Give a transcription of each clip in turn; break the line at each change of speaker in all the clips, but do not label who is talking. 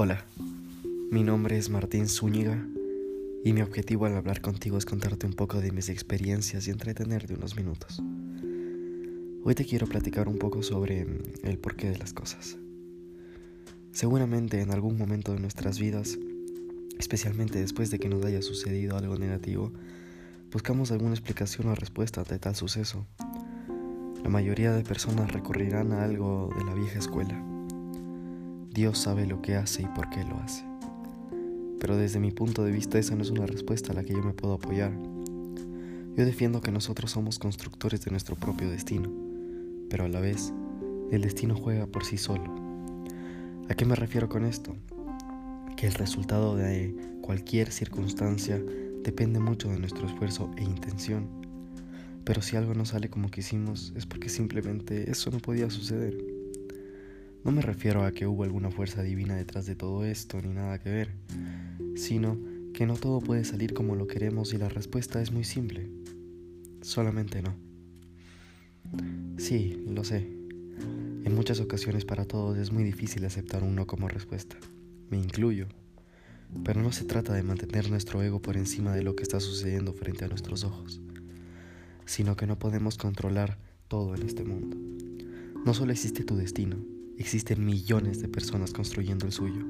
Hola, mi nombre es Martín Zúñiga y mi objetivo al hablar contigo es contarte un poco de mis experiencias y entretenerte unos minutos. Hoy te quiero platicar un poco sobre el porqué de las cosas. Seguramente en algún momento de nuestras vidas, especialmente después de que nos haya sucedido algo negativo, buscamos alguna explicación o respuesta ante tal suceso. La mayoría de personas recurrirán a algo de la vieja escuela Dios sabe lo que hace y por qué lo hace. Pero desde mi punto de vista esa no es una respuesta a la que yo me puedo apoyar. Yo defiendo que nosotros somos constructores de nuestro propio destino, pero a la vez el destino juega por sí solo. ¿A qué me refiero con esto? Que el resultado de cualquier circunstancia depende mucho de nuestro esfuerzo e intención. Pero si algo no sale como quisimos es porque simplemente eso no podía suceder. No me refiero a que hubo alguna fuerza divina detrás de todo esto, ni nada que ver, sino que no todo puede salir como lo queremos y la respuesta es muy simple. Solamente no. Sí, lo sé. En muchas ocasiones para todos es muy difícil aceptar un no como respuesta. Me incluyo. Pero no se trata de mantener nuestro ego por encima de lo que está sucediendo frente a nuestros ojos, sino que no podemos controlar todo en este mundo. No solo existe tu destino, Existen millones de personas construyendo el suyo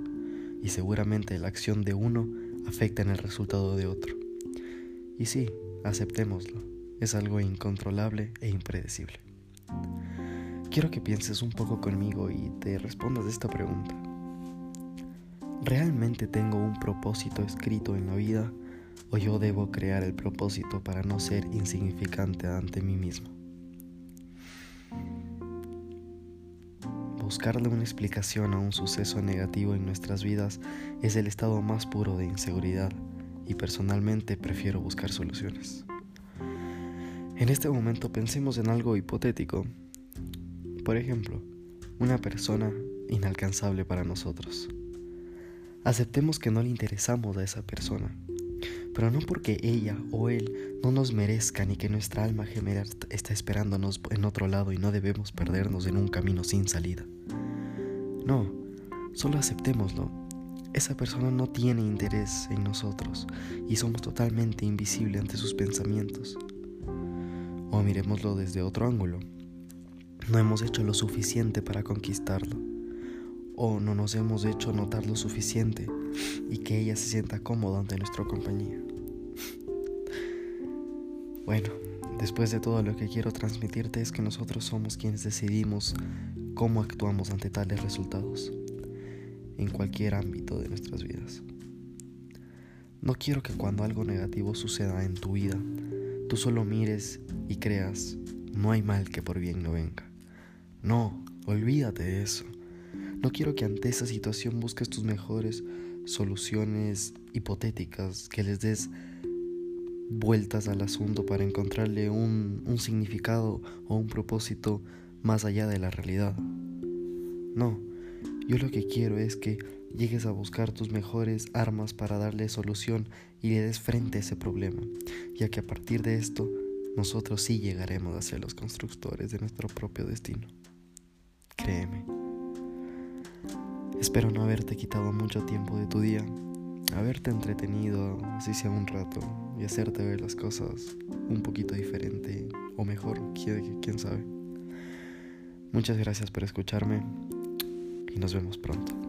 y seguramente la acción de uno afecta en el resultado de otro. Y sí, aceptémoslo, es algo incontrolable e impredecible. Quiero que pienses un poco conmigo y te respondas esta pregunta. ¿Realmente tengo un propósito escrito en la vida o yo debo crear el propósito para no ser insignificante ante mí mismo? Buscarle una explicación a un suceso negativo en nuestras vidas es el estado más puro de inseguridad y personalmente prefiero buscar soluciones. En este momento pensemos en algo hipotético. Por ejemplo, una persona inalcanzable para nosotros. Aceptemos que no le interesamos a esa persona pero no porque ella o él no nos merezcan y que nuestra alma gemela está esperándonos en otro lado y no debemos perdernos en un camino sin salida. No, solo aceptémoslo. Esa persona no tiene interés en nosotros y somos totalmente invisibles ante sus pensamientos. O miremoslo desde otro ángulo. No hemos hecho lo suficiente para conquistarlo. O no nos hemos hecho notar lo suficiente y que ella se sienta cómoda ante nuestra compañía. Bueno, después de todo lo que quiero transmitirte es que nosotros somos quienes decidimos cómo actuamos ante tales resultados en cualquier ámbito de nuestras vidas. No quiero que cuando algo negativo suceda en tu vida, tú solo mires y creas, no hay mal que por bien no venga. No, olvídate de eso. No quiero que ante esa situación busques tus mejores soluciones hipotéticas, que les des vueltas al asunto para encontrarle un, un significado o un propósito más allá de la realidad. No, yo lo que quiero es que llegues a buscar tus mejores armas para darle solución y le des frente a ese problema, ya que a partir de esto nosotros sí llegaremos a ser los constructores de nuestro propio destino. Créeme. Espero no haberte quitado mucho tiempo de tu día haberte entretenido, así sea un rato, y hacerte ver las cosas un poquito diferente o mejor, quién sabe. Muchas gracias por escucharme y nos vemos pronto.